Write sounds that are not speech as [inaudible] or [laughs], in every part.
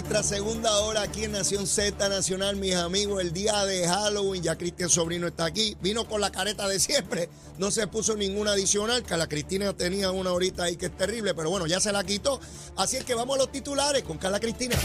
nuestra segunda hora aquí en Nación Z Nacional, mis amigos, el día de Halloween. Ya Cristian Sobrino está aquí. Vino con la careta de siempre. No se puso ninguna adicional. Que la Cristina tenía una horita ahí que es terrible, pero bueno, ya se la quitó. Así es que vamos a los titulares con Carla Cristina.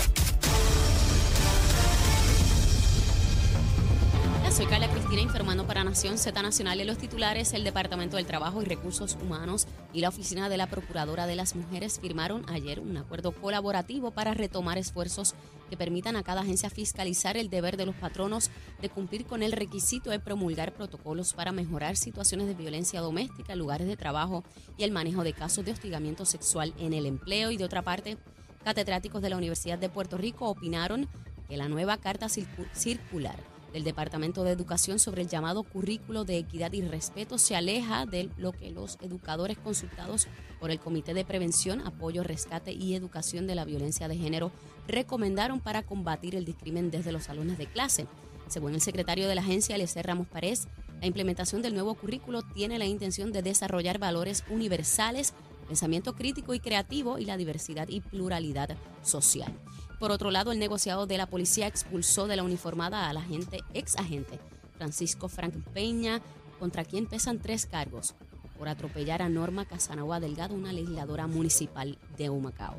Soy Carla Cristina informando para Nación Z Nacional en los titulares. El Departamento del Trabajo y Recursos Humanos y la Oficina de la Procuradora de las Mujeres firmaron ayer un acuerdo colaborativo para retomar esfuerzos que permitan a cada agencia fiscalizar el deber de los patronos de cumplir con el requisito de promulgar protocolos para mejorar situaciones de violencia doméstica en lugares de trabajo y el manejo de casos de hostigamiento sexual en el empleo. Y de otra parte, catedráticos de la Universidad de Puerto Rico opinaron que la nueva carta circu- circular del Departamento de Educación sobre el llamado currículo de equidad y respeto se aleja de lo que los educadores consultados por el Comité de Prevención, Apoyo, Rescate y Educación de la Violencia de Género recomendaron para combatir el discrimen desde los salones de clase. Según el secretario de la agencia, Eliezer Ramos Párez, la implementación del nuevo currículo tiene la intención de desarrollar valores universales, pensamiento crítico y creativo y la diversidad y pluralidad social. Por otro lado, el negociado de la policía expulsó de la uniformada al agente, ex agente Francisco Frank Peña, contra quien pesan tres cargos por atropellar a Norma Casanova Delgado, una legisladora municipal de Humacao.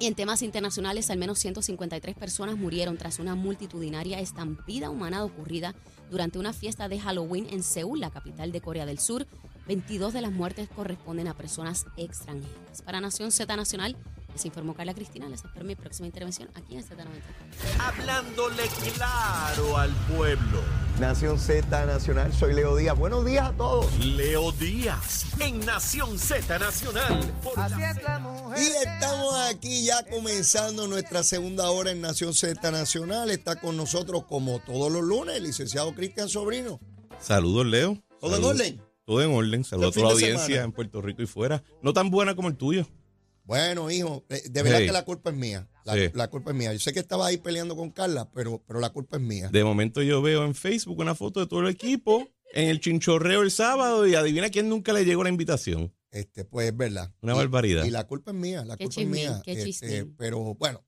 Y en temas internacionales, al menos 153 personas murieron tras una multitudinaria estampida humana ocurrida durante una fiesta de Halloween en Seúl, la capital de Corea del Sur. 22 de las muertes corresponden a personas extranjeras. Para Nación Z Nacional, les informó Carla Cristina. Les espero mi próxima intervención aquí en Z90. Hablándole claro al pueblo. Nación Z Nacional, soy Leo Díaz. Buenos días a todos. Leo Díaz en Nación Z Nacional. Por la Y estamos aquí ya comenzando nuestra segunda hora en Nación Z Nacional. Está con nosotros como todos los lunes el licenciado Cristian Sobrino. Saludos, Leo. ¿Todo en orden? Todo en orden. Saludos a toda la audiencia semana. en Puerto Rico y fuera. No tan buena como el tuyo. Bueno, hijo, eh, de verdad Hey. que la culpa es mía. La, Sí. la culpa es mía. Yo sé que estaba ahí peleando con Carla, pero, pero la culpa es mía. De momento yo veo en Facebook una foto de todo el equipo en el chinchorreo el sábado y adivina quién nunca le llegó la invitación. Este, pues es verdad. Una Y- barbaridad. Y la culpa es mía, la Qué culpa chismín, es mía. qué Este, pero bueno,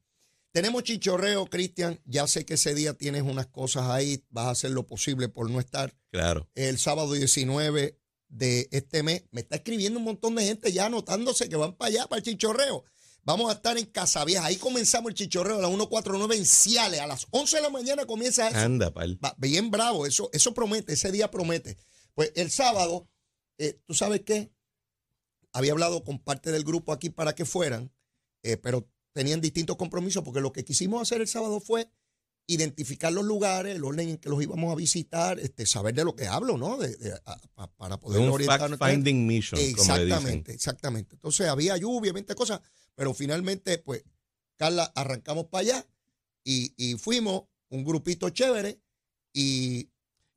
tenemos chichorreo, Cristian. Ya sé que ese día tienes unas cosas ahí. Vas a hacer lo posible por no estar. Claro. el sábado 19 de este mes. Me está escribiendo un montón de gente ya anotándose que van para allá, para el chichorreo. Vamos a estar en Casavieja. Ahí comenzamos el chichorreo a las 149 en Ciales. A las 11 de la mañana comienza eso. Anda, pal. Va- Bien bravo, eso, eso promete, ese día promete. Pues el sábado, eh, ¿tú sabes qué? Había hablado con parte del grupo aquí para que fueran, eh, pero tenían distintos compromisos porque lo que quisimos hacer el sábado fue identificar los lugares, el orden en que los íbamos a visitar, este, saber de lo que hablo, ¿no? De, de- a- para poder un orientar a nuestra gente. fact-finding mission, como le dicen. Exactamente, exactamente. Entonces había lluvia, 20 cosas, pero finalmente, pues, Carla, arrancamos para allá y, y fuimos un grupito chévere y...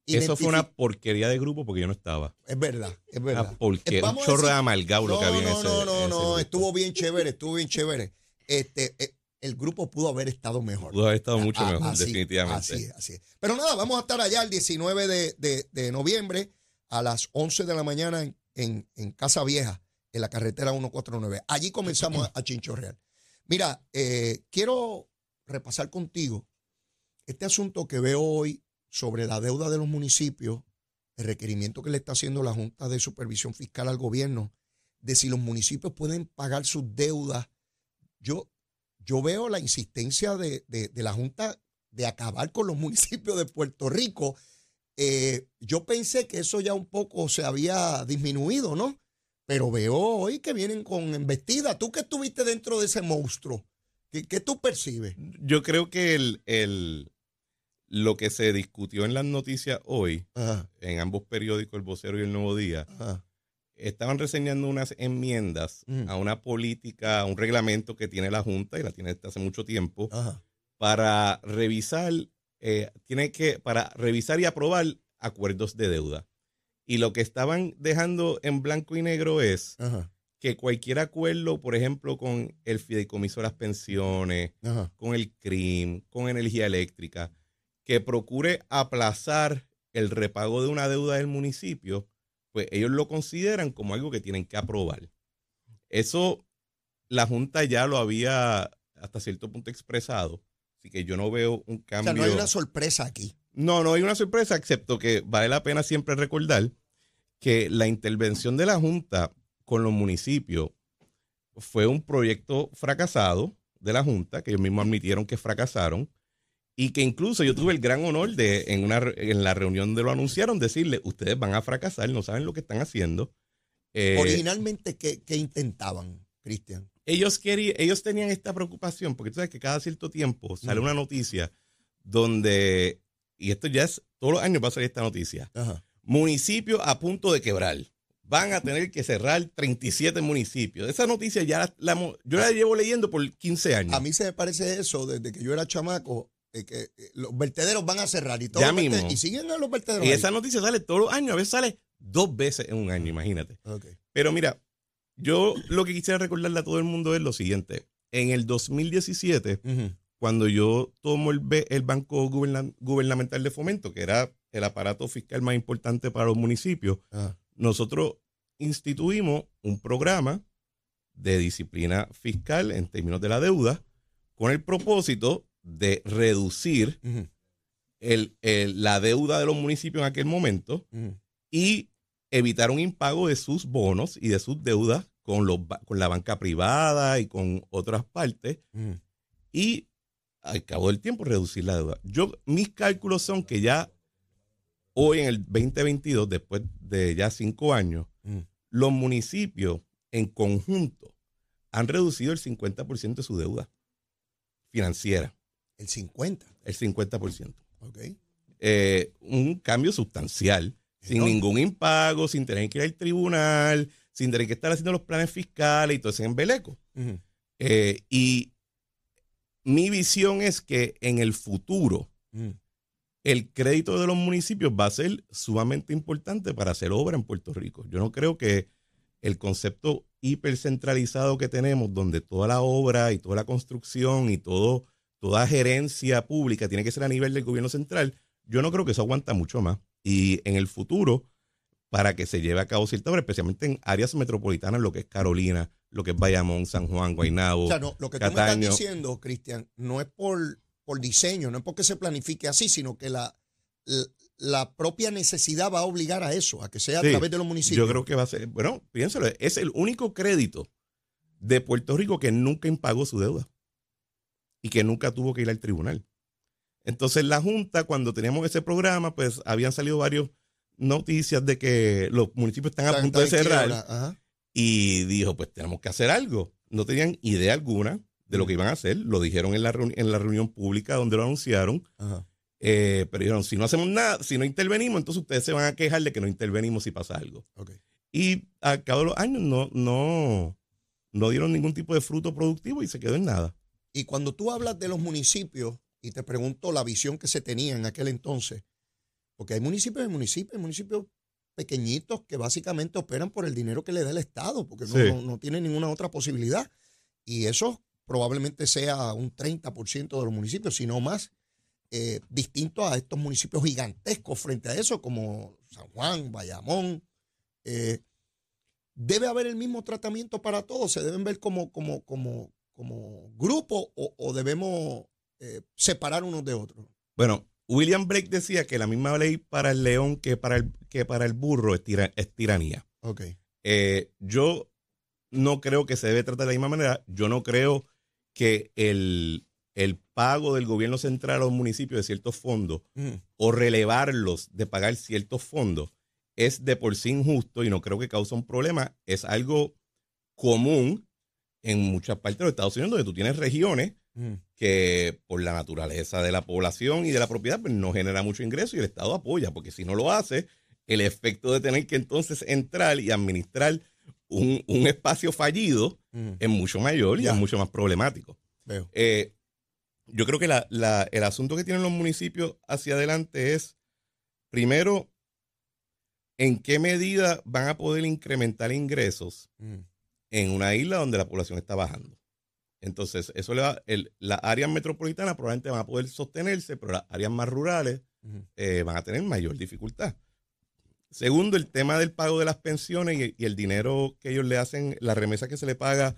Eso fue una porquería de grupo porque yo no estaba. Es verdad, es verdad. porquería, Eh, un chorro de amargado lo que había en no, ese no, en no, ese no, grupo. estuvo bien chévere, estuvo bien chévere. Este, eh, el grupo pudo haber estado mejor. Pudo haber estado mucho Ah, mejor, así, definitivamente. Así es, así es. Pero nada, vamos a estar allá el 19 de, de- de noviembre a las 11 de la mañana en, en- en Casa Vieja, en la carretera 149. Allí comenzamos a, a chinchorrear. Mira, eh, quiero repasar contigo este asunto que veo hoy sobre la deuda de los municipios, el requerimiento que le está haciendo la Junta de Supervisión Fiscal al gobierno, de si los municipios pueden pagar sus deudas. Yo, yo veo la insistencia de, de- de la Junta de acabar con los [laughs] municipios de Puerto Rico. Eh, yo pensé que eso ya un poco se había disminuido, ¿no? Pero veo hoy que vienen con embestida. Tú que estuviste dentro de ese monstruo, ¿qué, qué tú percibes? Yo creo que el, el- lo que se discutió en las noticias hoy, Ajá, en ambos periódicos, El Vocero y El Nuevo Día, ajá. Estaban reseñando unas enmiendas Mm. a una política, a un reglamento que tiene la Junta y la tiene desde hace mucho tiempo Ajá. para revisar, eh, tiene que, para revisar y aprobar acuerdos de deuda. Y lo que estaban dejando en blanco y negro es Ajá. que cualquier acuerdo, por ejemplo, con el fideicomiso de las pensiones, Ajá. con el CRIM, con energía eléctrica, que procure aplazar el repago de una deuda del municipio, pues ellos lo consideran como algo que tienen que aprobar. Eso la Junta ya lo había hasta cierto punto expresado, así que yo no veo un O cambio. sea, no hay una sorpresa aquí. No, no hay una sorpresa, excepto que vale la pena siempre recordar que la intervención de la Junta con los municipios fue un proyecto fracasado de la Junta, que ellos mismos admitieron que fracasaron, y que incluso yo tuve el gran honor de, en, una, en la reunión donde lo anunciaron, decirle, ustedes van a fracasar, no saben lo que están haciendo. Eh, Originalmente, ¿qué, qué intentaban, Cristian? ellos, querían, ellos tenían esta preocupación, porque tú sabes que cada cierto tiempo sale Mm. una noticia donde, y esto ya es, todos los años va a salir esta noticia, Ajá. municipio a punto de quebrar. Van a tener que cerrar 37 municipios. Esa noticia ya la, yo la llevo leyendo por 15 años. A mí se me parece eso desde que yo era chamaco, eh, que eh, los vertederos van a cerrar y todo. Ya mismo. Y siguen a los vertederos. y ahí. esa noticia sale todos los años, a veces sale dos veces en un año, imagínate. Pero mira, yo lo que quisiera recordarle a todo el mundo es lo siguiente. En el 2017, Ujú. cuando yo tomo el, el Banco Guberna- Gubernamental de Fomento, que era el aparato fiscal más importante para los municipios, nosotros instituimos un programa de disciplina fiscal en términos de la deuda con el propósito de reducir el- el- la deuda de los municipios en aquel momento y evitar un impago de sus bonos y de sus deudas con, los, con la banca privada y con otras partes. Y al cabo del tiempo reducir la deuda. Yo, mis cálculos son que ya hoy en el 2022, después de ya cinco años, los municipios en conjunto han reducido el 50% de su deuda financiera, El 50. el 50%. Ok. Eh, un cambio sustancial, sin ningún impago, sin tener que ir al tribunal, sin tener que estar haciendo los planes fiscales y todo ese embeleco. Eh, y mi visión es que en el futuro el crédito de los municipios va a ser sumamente importante para hacer obra en Puerto Rico. Yo no creo que el concepto hipercentralizado que tenemos, donde toda la obra y toda la construcción y todo, toda gerencia pública tiene que ser a nivel del gobierno central, yo no creo que eso aguanta mucho más. Y en el futuro, para que se lleve a cabo cierta obra, especialmente en áreas metropolitanas, lo que es Carolina, lo que es Bayamón, San Juan, Guaynabo, O sea, no, lo que tú me estás Cataño. diciendo, Cristian, no es por, por diseño, no es porque se planifique así, sino que la, la, la propia necesidad va a obligar a eso, a que sea a través de los municipios. Yo creo que va a ser, bueno, piénsalo, es el único crédito de Puerto Rico que nunca impagó su deuda y que nunca tuvo que ir al tribunal. Entonces la Junta, cuando teníamos ese programa, pues habían salido varias noticias de que los municipios están a punto de cerrar y dijo, pues tenemos que hacer algo. No tenían idea alguna de lo que iban a hacer, lo dijeron en la, en la reunión pública donde lo anunciaron, Ajá. eh, pero dijeron, si no hacemos nada, si no intervenimos, entonces ustedes se van a quejar de que no intervenimos si pasa algo. Y al cabo de los años no, no, no dieron ningún tipo de fruto productivo y se quedó en nada. Y cuando tú hablas de los municipios, y te pregunto la visión que se tenía en aquel entonces, porque hay municipios y municipios, municipios pequeñitos que básicamente operan por el dinero que le da el Estado, porque no, no tienen ninguna otra posibilidad. Y eso probablemente sea un 30% de los municipios, si no más, eh, distinto a estos municipios gigantescos frente a eso, como San Juan, Bayamón. eh, debe haber el mismo tratamiento para todos, se deben ver como, como, como, como grupo o, o debemos eh, separar unos de otros. Bueno, William Blake decía que la misma ley para el león que para el, que para el burro es, tira- es tiranía. Ok. Eh, yo no creo que se debe tratar de la misma manera. Yo no creo que el, el pago del gobierno central a los municipios de ciertos fondos Mm, o relevarlos de pagar ciertos fondos es de por sí injusto y no creo que causa un problema. Es algo común en muchas partes de los Estados Unidos donde tú tienes regiones Mm. que por la naturaleza de la población y de la propiedad pues no genera mucho ingreso y el Estado apoya, porque si no lo hace, el efecto de tener que entonces entrar y administrar un, un espacio fallido Mm. es mucho mayor y es mucho más problemático. Veo. Eh, yo creo que la- la- el asunto que tienen los municipios hacia adelante es, primero, en qué medida van a poder incrementar ingresos Mm. En una isla donde la población está bajando. Entonces, eso le va, el- las áreas metropolitanas probablemente van a poder sostenerse, pero las áreas más rurales eh, van a tener mayor dificultad. Segundo, el tema del pago de las pensiones y, y el dinero que ellos le hacen, la remesa que se le paga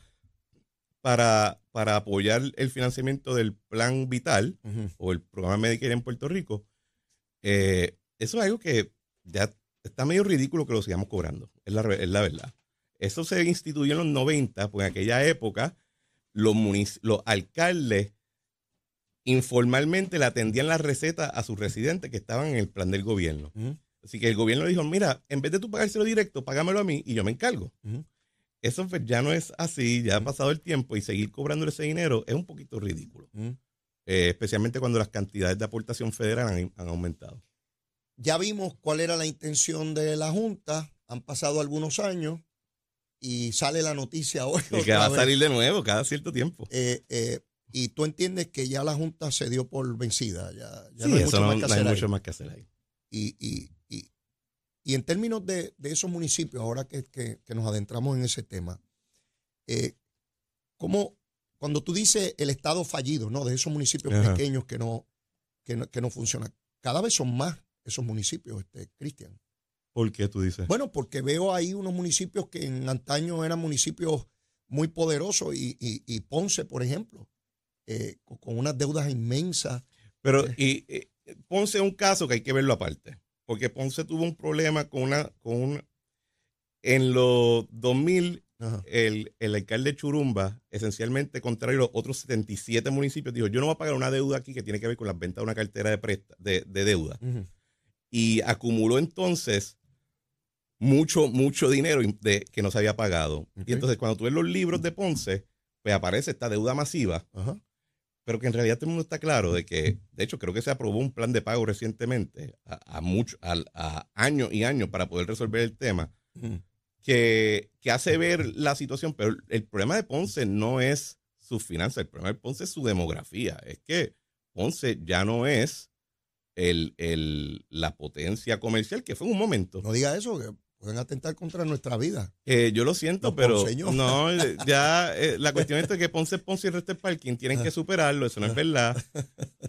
para, para apoyar el financiamiento del plan vital o el programa Medicare en Puerto Rico, eh, eso es algo que ya está medio ridículo que lo sigamos cobrando, es la, es la verdad. Eso se instituyó en los 90, pues en aquella época los, alcaldes informalmente le atendían la receta a sus residentes que estaban en el plan del gobierno. Así que el gobierno dijo, mira, en vez de tú pagárselo directo, págamelo a mí y yo me encargo. Eso pues, ya no es así, ya ha pasado el tiempo y seguir cobrando ese dinero es un poquito ridículo, eh, especialmente cuando las cantidades de aportación federal han, han aumentado. Ya vimos cuál era la intención de la Junta. Han pasado algunos años y sale la noticia hoy. Y [laughs] que va a salir de nuevo cada cierto tiempo. Eh, eh, y tú entiendes que ya la Junta se dio por vencida. Ya, ya Sí, no hay eso mucho no, más que no hacer mucho más que hacer ahí. Y, y, y, y en términos de, de esos municipios, ahora que, que- que nos adentramos en ese tema, eh, ¿cómo, cuando tú dices el estado fallido, ¿no? De esos municipios Ajá. pequeños que no, que no, que no funcionan, cada vez son más esos municipios, este, Cristian. ¿Por qué tú dices? Bueno, porque veo ahí unos municipios que en antaño eran municipios muy poderosos y, y- y Ponce, por ejemplo, eh, con, unas deudas inmensas. Pero y, eh, Ponce es un caso que hay que verlo aparte. Porque Ponce tuvo un problema con una, con una en los 2000 Ajá. el, el alcalde de Churumba, esencialmente contrario a los otros 77 municipios, dijo, yo no voy a pagar una deuda aquí que tiene que ver con la venta de una cartera de, presta, de, de deuda. Y acumuló entonces mucho, mucho dinero de, que no se había pagado. Y entonces cuando tú ves los libros de Ponce, pues aparece esta deuda masiva, pero que en realidad todo el mundo está claro de que, de hecho, creo que se aprobó un plan de pago recientemente, a, a, mucho, a, a años y años para poder resolver el tema que, que hace ver la situación, pero el, el problema de Ponce no es sus finanzas, el problema de Ponce es su demografía. Es que Ponce ya no es el, el- la potencia comercial que fue en un momento. No diga eso, que pueden atentar contra nuestra vida. Eh, yo lo siento, Los pero ponceños. no, eh, ya eh, la cuestión es que Ponce Ponce y el resto es parking, tienen que superarlo, eso no es verdad.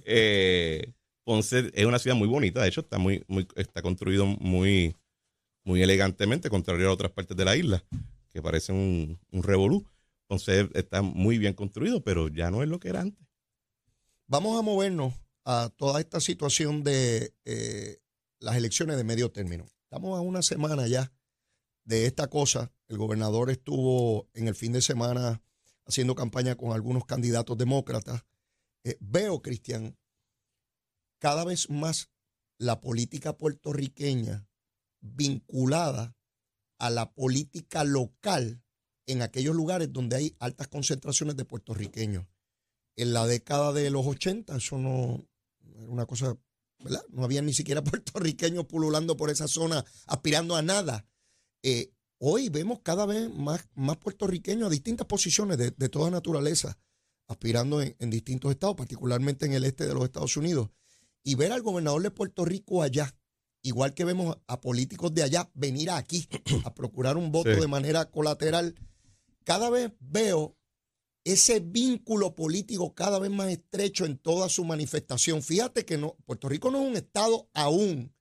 Eh, Ponce es una ciudad muy bonita, de hecho está muy, muy está construido muy, muy elegantemente, contrario a otras partes de la isla, que parecen un, un revolú. Ponce está muy bien construido, pero ya no es lo que era antes. Vamos a movernos a toda esta situación de las elecciones de medio término. Estamos a una semana ya de esta cosa. El gobernador estuvo en el fin de semana haciendo campaña con algunos candidatos demócratas. Eh, veo, Cristian, cada vez más la política puertorriqueña vinculada a la política local en aquellos lugares donde hay altas concentraciones de puertorriqueños. En la década de los 80 eso no era una cosa, ¿verdad? No había ni siquiera [laughs] puertorriqueños pululando por esa zona aspirando a nada. Eh, hoy vemos cada vez más, más puertorriqueños a distintas posiciones de, de toda naturaleza, aspirando en, en distintos estados, particularmente en el este de los Estados Unidos. Y ver al gobernador de Puerto Rico allá, igual que vemos a políticos de allá venir aquí a procurar un voto Sí. de manera colateral, cada vez veo ese vínculo político cada vez más estrecho en toda su manifestación. Fíjate que no, Puerto Rico no es un estado aún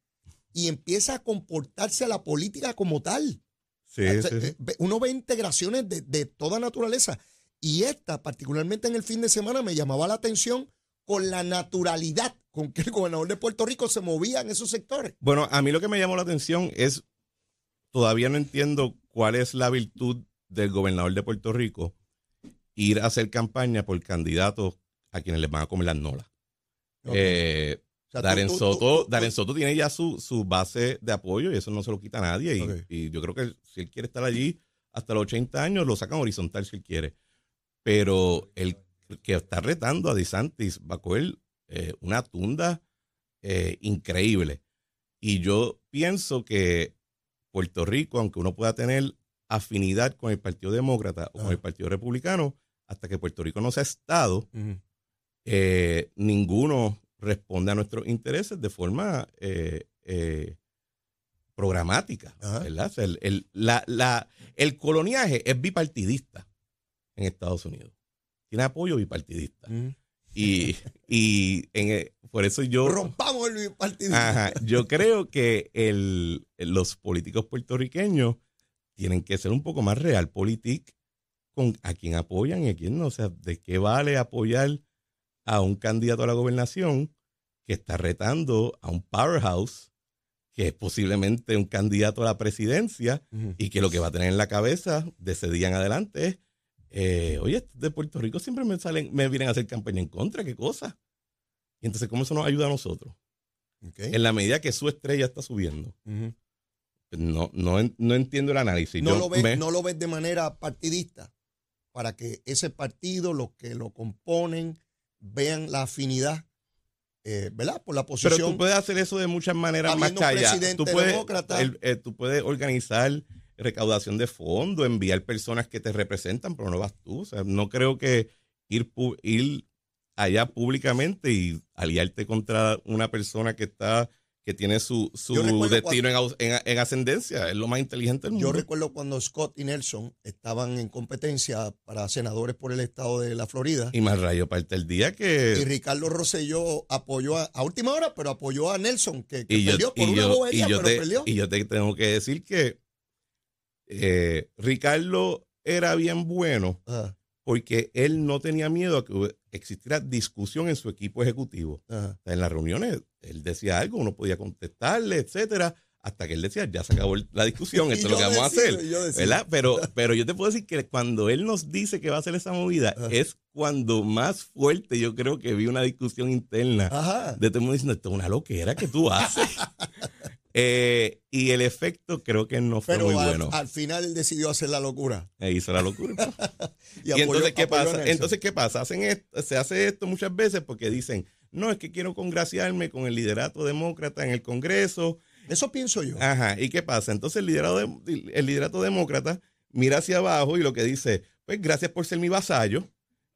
y empieza a comportarse la política como tal. Sí, O sea, sí, sí. ve- Uno ve integraciones de, de toda naturaleza. Y esta, particularmente en el fin de semana, me llamaba la atención con la naturalidad con que el gobernador de Puerto Rico se movía en esos sectores. Bueno, a mí lo que me llamó la atención es, todavía no entiendo cuál es la virtud del gobernador de Puerto Rico ir a hacer campaña por candidatos a quienes les van a comer las nolas. Eh, O sea, tú- Darren, tú- Soto, tú- Darren Soto tiene ya su, su base de apoyo y eso no se lo quita a nadie. Y yo creo que si él quiere estar allí hasta los 80 años, lo sacan horizontal si él quiere. Pero el, que está retando a DeSantis va a coger eh, una tunda eh, increíble. Y yo pienso que Puerto Rico, aunque uno pueda tener afinidad con el Partido Demócrata o con el Partido Republicano, hasta que Puerto Rico no sea Estado, eh, ninguno responde a nuestros intereses de forma eh, eh, programática. ¿verdad? el, la, el, coloniaje es bipartidista en Estados Unidos. Tiene apoyo bipartidista. Y, y en, por eso yo... Rompamos el bipartidismo. yo creo que el, los políticos puertorriqueños tienen que ser un poco más realpolitik con a quién apoyan y a quién no. O sea, ¿de qué vale apoyar a un candidato a la gobernación que está retando a un powerhouse que es posiblemente un candidato a la presidencia y que lo que va a tener en la cabeza de ese día en adelante es, eh, oye, de Puerto Rico siempre me salen, me vienen a hacer campaña en contra, qué cosa. Y entonces, ¿cómo eso nos ayuda a nosotros? En la medida que su estrella está subiendo. no, no, no, entiendo el análisis. No, lo ves, no lo ves de manera partidista, para que ese partido, los que lo componen, vean la afinidad eh, ¿verdad? Por la posición. Pero tú puedes hacer eso de muchas maneras más allá. Tú puedes, eh, tú puedes organizar recaudación de fondos, enviar personas que te representan, pero no vas tú. O sea, no creo que ir, ir allá públicamente y aliarte contra una persona que está que tiene su, su destino en, ascendencia. Es lo más inteligente del mundo. Yo recuerdo cuando Scott y Nelson estaban en competencia para senadores por el estado de la Florida. Y más rayo parte el día que... Y Ricardo Rosselló apoyó a, última hora, pero apoyó a Nelson, que, perdió por una bobería, pero perdió. Y yo te tengo que decir que eh, Ricardo era bien bueno porque él no tenía miedo a que existiera discusión en su equipo ejecutivo. en las reuniones él decía algo, uno podía contestarle, etcétera, hasta que él decía, ya se acabó la discusión, [laughs] esto es lo que vamos a hacer. ¿verdad? Pero, [laughs] pero yo te puedo decir que cuando él nos dice que va a hacer esa movida, es cuando más fuerte yo creo que vi una discusión interna de todo el mundo diciendo, esto es una loquera que tú haces. [laughs] Eh, y el efecto creo que no fue muy bueno. Al final él decidió hacer la locura. E hizo la locura. [laughs] y, entonces, ¿qué pasa? Entonces, ¿qué pasa? Hacen se hace esto muchas veces porque dicen, no, es que quiero congraciarme con el liderato demócrata en el Congreso. Eso pienso yo. Ajá, ¿y qué pasa? Entonces el liderato, el liderato demócrata mira hacia abajo y lo que dice, pues gracias por ser mi vasallo,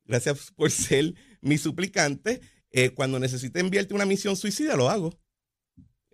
gracias por ser mi suplicante. Eh, cuando necesite enviarte una misión suicida, lo hago.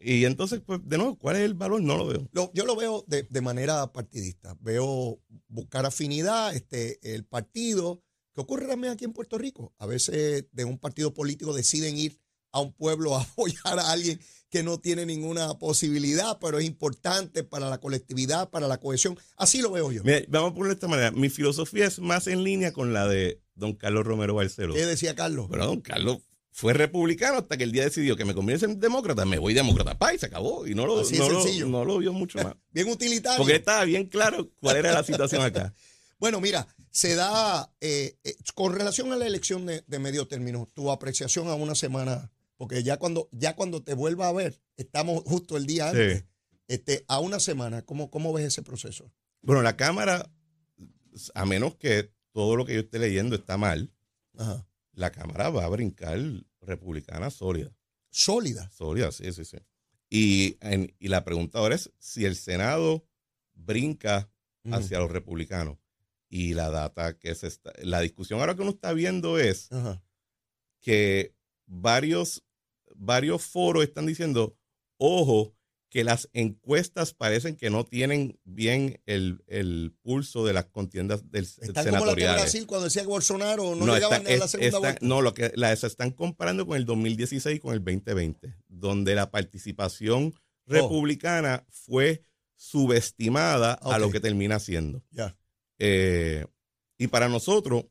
Y entonces, pues, de nuevo, ¿cuál es el valor? No lo veo. yo lo veo de, manera partidista. Veo buscar afinidad, este, el partido, que ocurre también aquí en Puerto Rico. A veces de un partido político deciden ir a un pueblo a [laughs] apoyar a alguien que no tiene ninguna posibilidad, pero es importante para la colectividad, para la cohesión. Así lo veo yo. vamos a ponerlo de esta manera. Mi filosofía es más en línea con la de don Carlos Romero Barceló. ¿Qué decía Carlos? Pero don Carlos fue republicano hasta que el día decidió que me conviene en demócrata, me voy demócrata, pa, y se acabó. Y no lo, no, lo, vio mucho más. [laughs] bien utilitario. Porque estaba bien claro cuál era la situación acá. [laughs] bueno, mira, se da, eh, eh, con relación a la elección de, medio término, tu apreciación a una semana, porque ya cuando, ya cuando te vuelva a ver, estamos justo el día antes, este, a una semana, ¿cómo, ¿cómo ves ese proceso? Bueno, la Cámara, a menos que todo lo que yo esté leyendo está mal, Ajá la Cámara va a brincar republicana sólida. ¿Sólida? Sólida, sí, sí, sí. Y, y la pregunta ahora es si el Senado brinca hacia los republicanos. Y la data que se está, la discusión ahora que uno está viendo es que varios, varios foros están diciendo, ojo, que las encuestas parecen que no tienen bien el, pulso de las contiendas del ¿Están como la de Brasil cuando decía que Bolsonaro no, llegaban a la segunda vuelta? No, lo que las están comparando con el 2016 y con el 2020, donde la participación oh. republicana fue subestimada a lo que termina siendo. Eh, y para nosotros,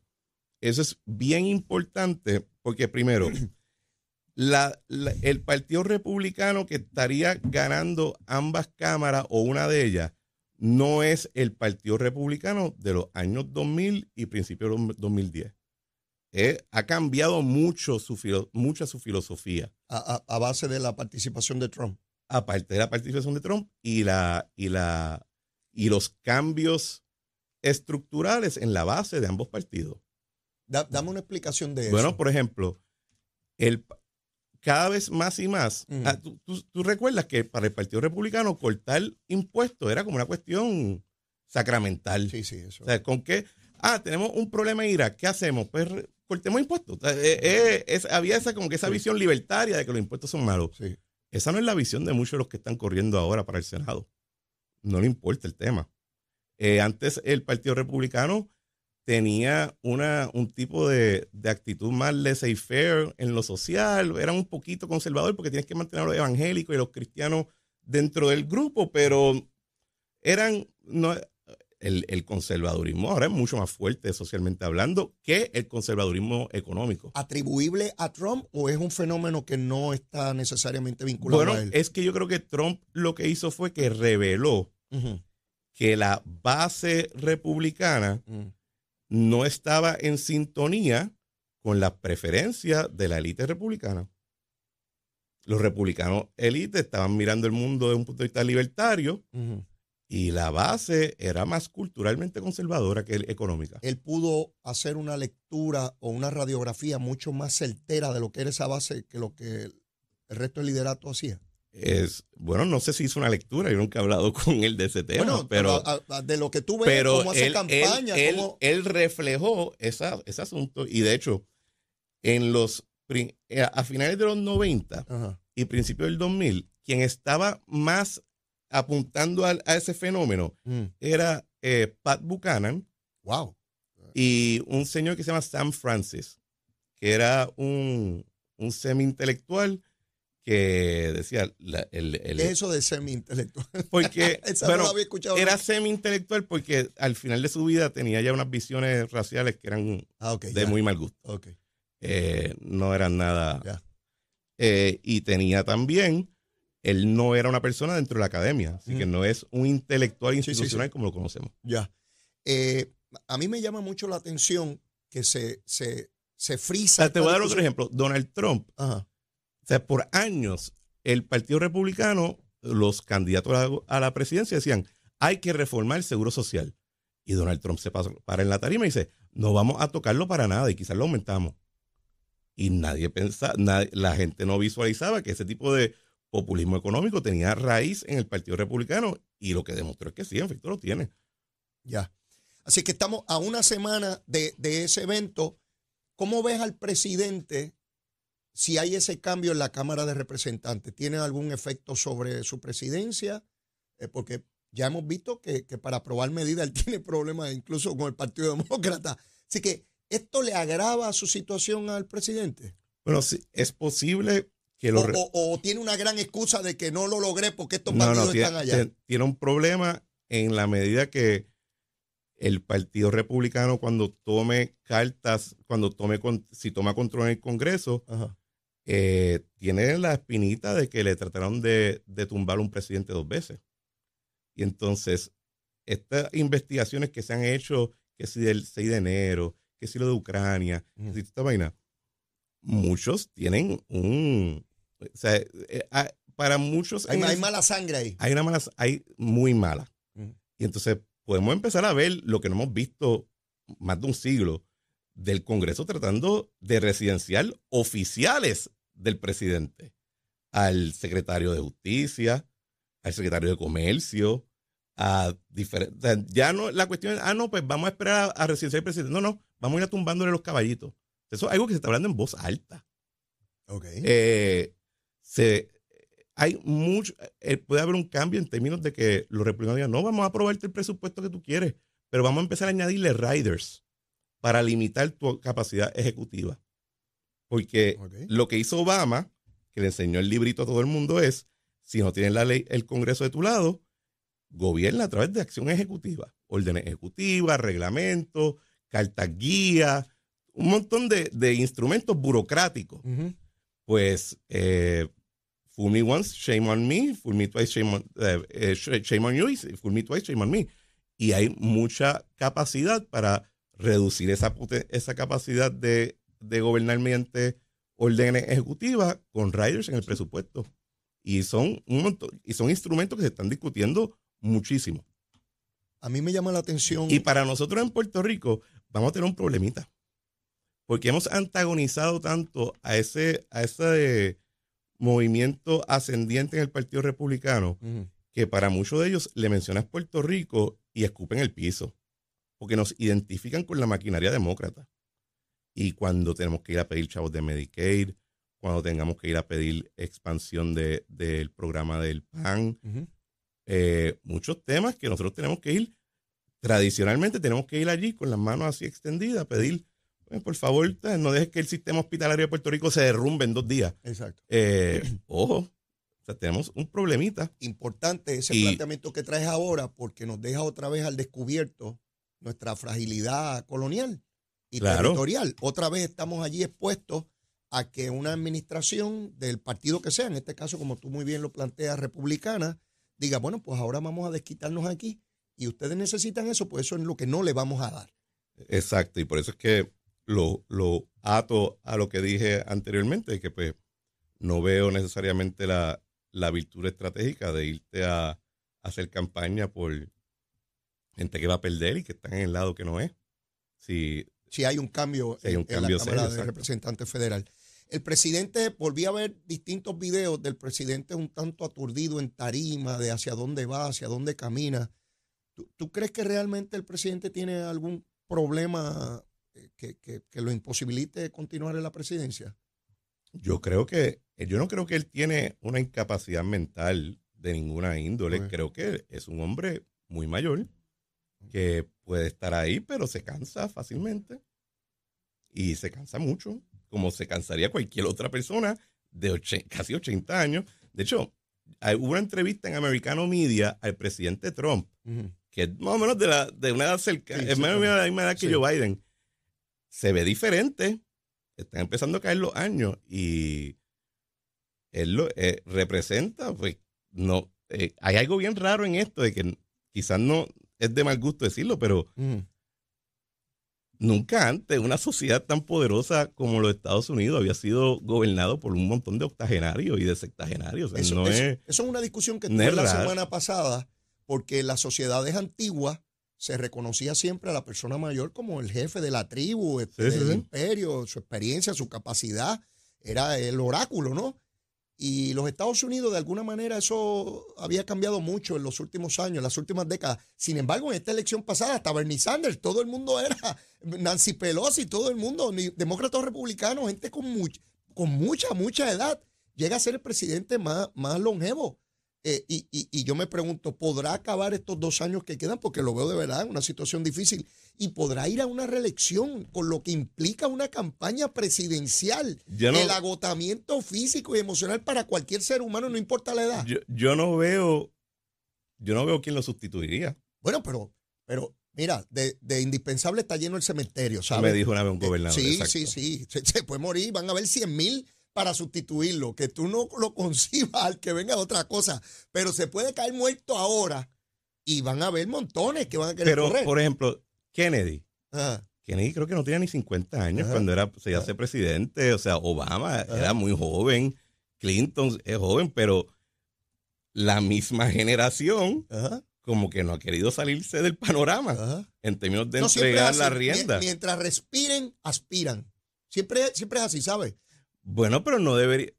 eso es bien importante porque primero... [clears throat] la, el Partido Republicano que estaría ganando ambas cámaras o una de ellas no es el Partido Republicano de los años 2000 y principios de 2010. Eh, ha cambiado mucho su, mucha su filosofía. A, base de la participación de Trump. Aparte de la participación de Trump y, la, y, la, y los cambios estructurales en la base de ambos partidos. Da- dame una explicación de Bueno, eso. por ejemplo, el, cada vez más y más, ah, tú, tú- tú recuerdas que para el Partido Republicano cortar impuestos era como una cuestión sacramental. sí, sí, eso. O sea, ¿con qué? Ah, tenemos un problema en Irak, ¿qué hacemos? Pues cortemos impuestos. O sea, eh, eh, es- había esa como que esa Sí. visión libertaria de que los impuestos son malos. sí. Esa no es la visión de muchos de los que están corriendo ahora para el Senado. No le importa el tema. Eh, antes el Partido Republicano tenía una, un tipo de, de actitud más laissez-faire en lo social, era un poquito conservador porque tienes que mantener a los evangélicos y los cristianos dentro del grupo, pero eran, no, el, el conservadurismo ahora es mucho más fuerte socialmente hablando que el conservadurismo económico. ¿Atribuible a Trump o es un fenómeno que no está necesariamente vinculado Bueno, a él? es que yo creo que Trump lo que hizo fue que reveló que la base republicana ujú. No estaba en sintonía con las preferencias de la élite republicana. Los republicanos élite estaban mirando el mundo desde un punto de vista libertario y la base era más culturalmente conservadora que económica. Él pudo hacer una lectura o una radiografía mucho más certera de lo que era esa base que lo que el el resto del liderato hacía. Es, bueno, no sé si hizo una lectura, yo nunca he hablado [laughs] con él de ese tema, bueno, pero, a- a- de lo que tú ves, pero cómo hace él, campaña, él- cómo- él- él reflejó esa- ese asunto y de hecho, en los, eh, a finales de los 90 Ajá. y principios del 2000, quien estaba más apuntando al- a, ese fenómeno Mm. era eh, Pat Buchanan Wow. y un señor que se llama Sam Francis, que era un, un semi-intelectual que decía, la- el- el- ¿Qué es eso de semi-intelectual? [laughs] porque [laughs] Esa bueno, no era nunca. semi-intelectual porque al final de su vida tenía ya unas visiones raciales que eran Ah, de ya. muy mal gusto. Ok, Eh, no eran nada. ya. Eh, y tenía también, él no era una persona dentro de la academia, así Mm. que no es un intelectual Sí, sí, institucional sí. como lo conocemos. Ya. Eh, a mí me llama mucho la atención que se, se, se O frisa. sea, te voy a dar otro ejemplo. Donald Trump, Ajá. O sea, por años, el Partido Republicano, los candidatos a, la presidencia decían, hay que reformar el seguro social. Y Donald Trump se para en la tarima y dice, no vamos a tocarlo para nada y quizás lo aumentamos. Y nadie pensaba, nadie- la gente no visualizaba que ese tipo de populismo económico tenía raíz en el Partido Republicano y lo que demostró es que sí, en efecto lo tiene. Ya. Así que estamos a una semana de, de ese evento. ¿Cómo ves al presidente si hay ese cambio en la Cámara de Representantes? ¿Tiene algún efecto sobre su presidencia? Eh, porque ya hemos visto que, que para aprobar medidas [laughs] él tiene problemas incluso con el Partido Demócrata. Así que, ¿esto le agrava su situación al presidente? Bueno, sí, es posible que O, los... re- o- o tiene una gran excusa de que no lo logré porque estos partidos no, tiene, están allá? tiene- un problema en la medida que el Partido Republicano cuando tome cartas, cuando tome, si toma control en el Congreso, Ajá. Eh, tiene la espinita de que le trataron de, de tumbar a un presidente dos veces. Y entonces, estas investigaciones que se han hecho, que si del 6 de enero, que si lo de Ucrania, que si esta vaina, muchos tienen un... O sea, eh, ah, para muchos... Hay, hay mala sangre ahí. hay una mala, hay muy mala. Y entonces podemos empezar a ver lo que no hemos visto más de un siglo del Congreso tratando de residenciar oficiales del presidente al secretario de Justicia, al secretario de Comercio, a diferentes... ya no, la cuestión es, ah, no, pues vamos a esperar a, a residenciar al presidente. No, no, vamos a ir a tumbándole los caballitos. Eso es algo que se está hablando en voz alta. Ok. Eh, se, hay mucho, eh, puede haber un cambio en términos de que los republicanos digan, no, vamos a aprobarte el presupuesto que tú quieres, pero vamos a empezar a añadirle riders para limitar tu capacidad ejecutiva. Porque lo que hizo Obama, que le enseñó el librito a todo el mundo, es, si no tienes la ley, el Congreso de tu lado, gobierna a través de acción ejecutiva, órdenes ejecutivas, reglamentos, cartas guías, un montón de, de instrumentos burocráticos pues eh, fool me once, shame on me, fool me twice, shame on, eh, eh, sh- shame on you, fool me twice, shame on me. Y hay mucha capacidad para reducir esa, esa capacidad de, de gobernar mediante órdenes ejecutivas con riders en el presupuesto. Y son un montón, y son instrumentos que se están discutiendo muchísimo. A mí me llama la atención. Y para nosotros en Puerto Rico vamos a tener un problemita. porque hemos antagonizado tanto a ese, a ese movimiento ascendiente en el Partido Republicano que para muchos de ellos le mencionas Puerto Rico y escupen el piso, porque nos identifican con la maquinaria demócrata. Y cuando tenemos que ir a pedir chavos de Medicaid, cuando tengamos que ir a pedir expansión del programa del PAN, eh, muchos temas que nosotros tenemos que ir, tradicionalmente tenemos que ir allí con las manos así extendidas, a pedir, pues, por favor, no dejes que el sistema hospitalario de Puerto Rico se derrumbe en dos días. Exacto. Eh, ojo, o sea, tenemos un problemita. Importante ese planteamiento que traes ahora porque nos deja otra vez al descubierto nuestra fragilidad colonial y territorial. Otra vez estamos allí expuestos a que una administración del partido que sea, en este caso, como tú muy bien lo planteas, republicana, diga, bueno, pues ahora vamos a desquitarnos aquí y ustedes necesitan eso, pues eso es lo que no le vamos a dar. Exacto, y por eso es que lo, lo ato a lo que dije anteriormente, que pues no veo necesariamente la, virtud estratégica de irte a, hacer campaña por gente que va a perder y que está en el lado que no es. Si, si hay un cambio, en, la Cámara de Representantes Federal. El presidente, volví a ver distintos videos del presidente un tanto aturdido en tarima de hacia dónde va, hacia dónde camina. ¿Tú, crees que realmente el presidente tiene algún problema eh, que, lo imposibilite continuar en la presidencia? Yo creo que, yo no creo que él tiene una incapacidad mental de ninguna índole. Creo que es un hombre muy mayor que puede estar ahí, pero se cansa fácilmente. Y se cansa mucho como se cansaría cualquier otra persona de casi 80 años. De hecho, hubo una entrevista en Americano Media al presidente Trump, que es más o menos de, la, de una edad cercana, es más o menos de la misma edad que Joe Biden. Se ve diferente, están empezando a caer los años y él lo eh, representa, pues, no, eh, hay algo bien raro en esto de que quizás no es de mal gusto decirlo, pero nunca antes una sociedad tan poderosa como los Estados Unidos había sido gobernado por un montón de octogenarios y de sectagenarios. eso, es, una discusión que tuve la semana pasada, porque en las sociedades antiguas se reconocía siempre a la persona mayor como el jefe de la tribu, este, del imperio, su experiencia, su capacidad, era el oráculo, ¿no? Y los Estados Unidos, de alguna manera, eso había cambiado mucho en los últimos años, en las últimas décadas. Sin embargo, en esta elección pasada, hasta Bernie Sanders, todo el mundo era [laughs] Nancy Pelosi, todo el mundo, demócratas republicanos, gente con, con mucha, mucha edad, llega a ser el presidente más, más longevo. Eh, y, yo me pregunto, ¿podrá acabar estos dos años que quedan? Porque lo veo de verdad en una situación difícil. ¿Y podrá ir a una reelección con lo que implica una campaña presidencial? el agotamiento físico y emocional para cualquier ser humano, no importa la edad. Yo, no veo, yo no veo quién lo sustituiría. Bueno, pero, pero mira, de, indispensable está lleno el cementerio, ¿sabes? Me dijo una vez un gobernador. Sí, sí, sí. Se, se, puede morir, van a haber 100 mil para sustituirlo, que tú no lo concibas al que venga otra cosa, pero se puede caer muerto ahora y van a haber montones que van a querer Pero, por ejemplo, Kennedy. Kennedy creo que no tenía ni 50 años cuando era, se hace presidente, o sea, Obama era muy joven, Clinton es joven, pero la misma generación como que no ha querido salirse del panorama en términos de entregar la rienda. Mientras respiren, aspiran. Siempre, siempre es así, ¿sabes? Bueno, pero no debería.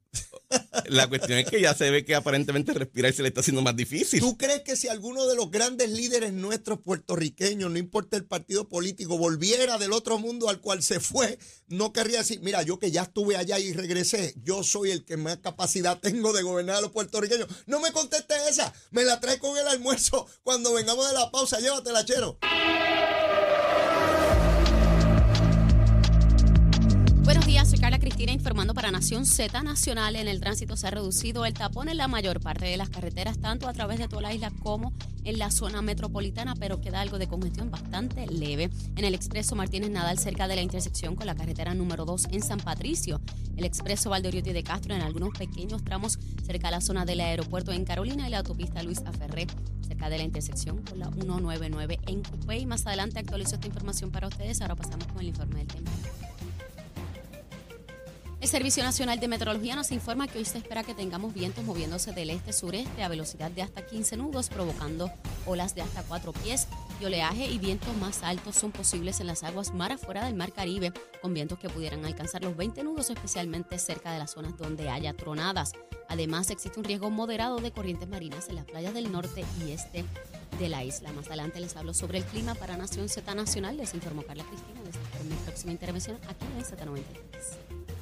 La cuestión es que ya se ve que aparentemente respirar se le está haciendo más difícil. ¿Tú crees que si alguno de los grandes líderes nuestros puertorriqueños, no importa el partido político, volviera del otro mundo al cual se fue, no querría decir, mira, yo que ya estuve allá y regresé, yo soy el que más capacidad tengo de gobernar a los puertorriqueños? No me conteste esa, me la trae con el almuerzo cuando vengamos de la pausa, llévatela, chero. Informando para Nación Z Nacional. En el tránsito se ha reducido el tapón en la mayor parte de las carreteras, tanto a través de toda la isla como en la zona metropolitana, pero queda algo de congestión bastante leve. En el expreso Martínez Nadal, cerca de la intersección con la carretera número 2 en San Patricio. El expreso Valdoriotti de Castro en algunos pequeños tramos cerca de la zona del aeropuerto en Carolina y la autopista Luis Aferré cerca de la intersección con la 199 en Cupey. Más adelante actualizo esta información para ustedes. Ahora pasamos con el informe del tiempo. El Servicio Nacional de Meteorología nos informa que hoy se espera que tengamos vientos moviéndose del este-sureste a velocidad de hasta 15 nudos, provocando olas de hasta cuatro pies y oleaje y vientos más altos son posibles en las aguas mar afuera del mar Caribe, con vientos que pudieran alcanzar los 20 nudos, especialmente cerca de las zonas donde haya tronadas. Además, existe un riesgo moderado de corrientes marinas en las playas del norte y este de la isla. Más adelante les hablo sobre el clima para Nación Z Nacional. Les informó Carla Cristina. Espero mi próxima intervención aquí en Z93.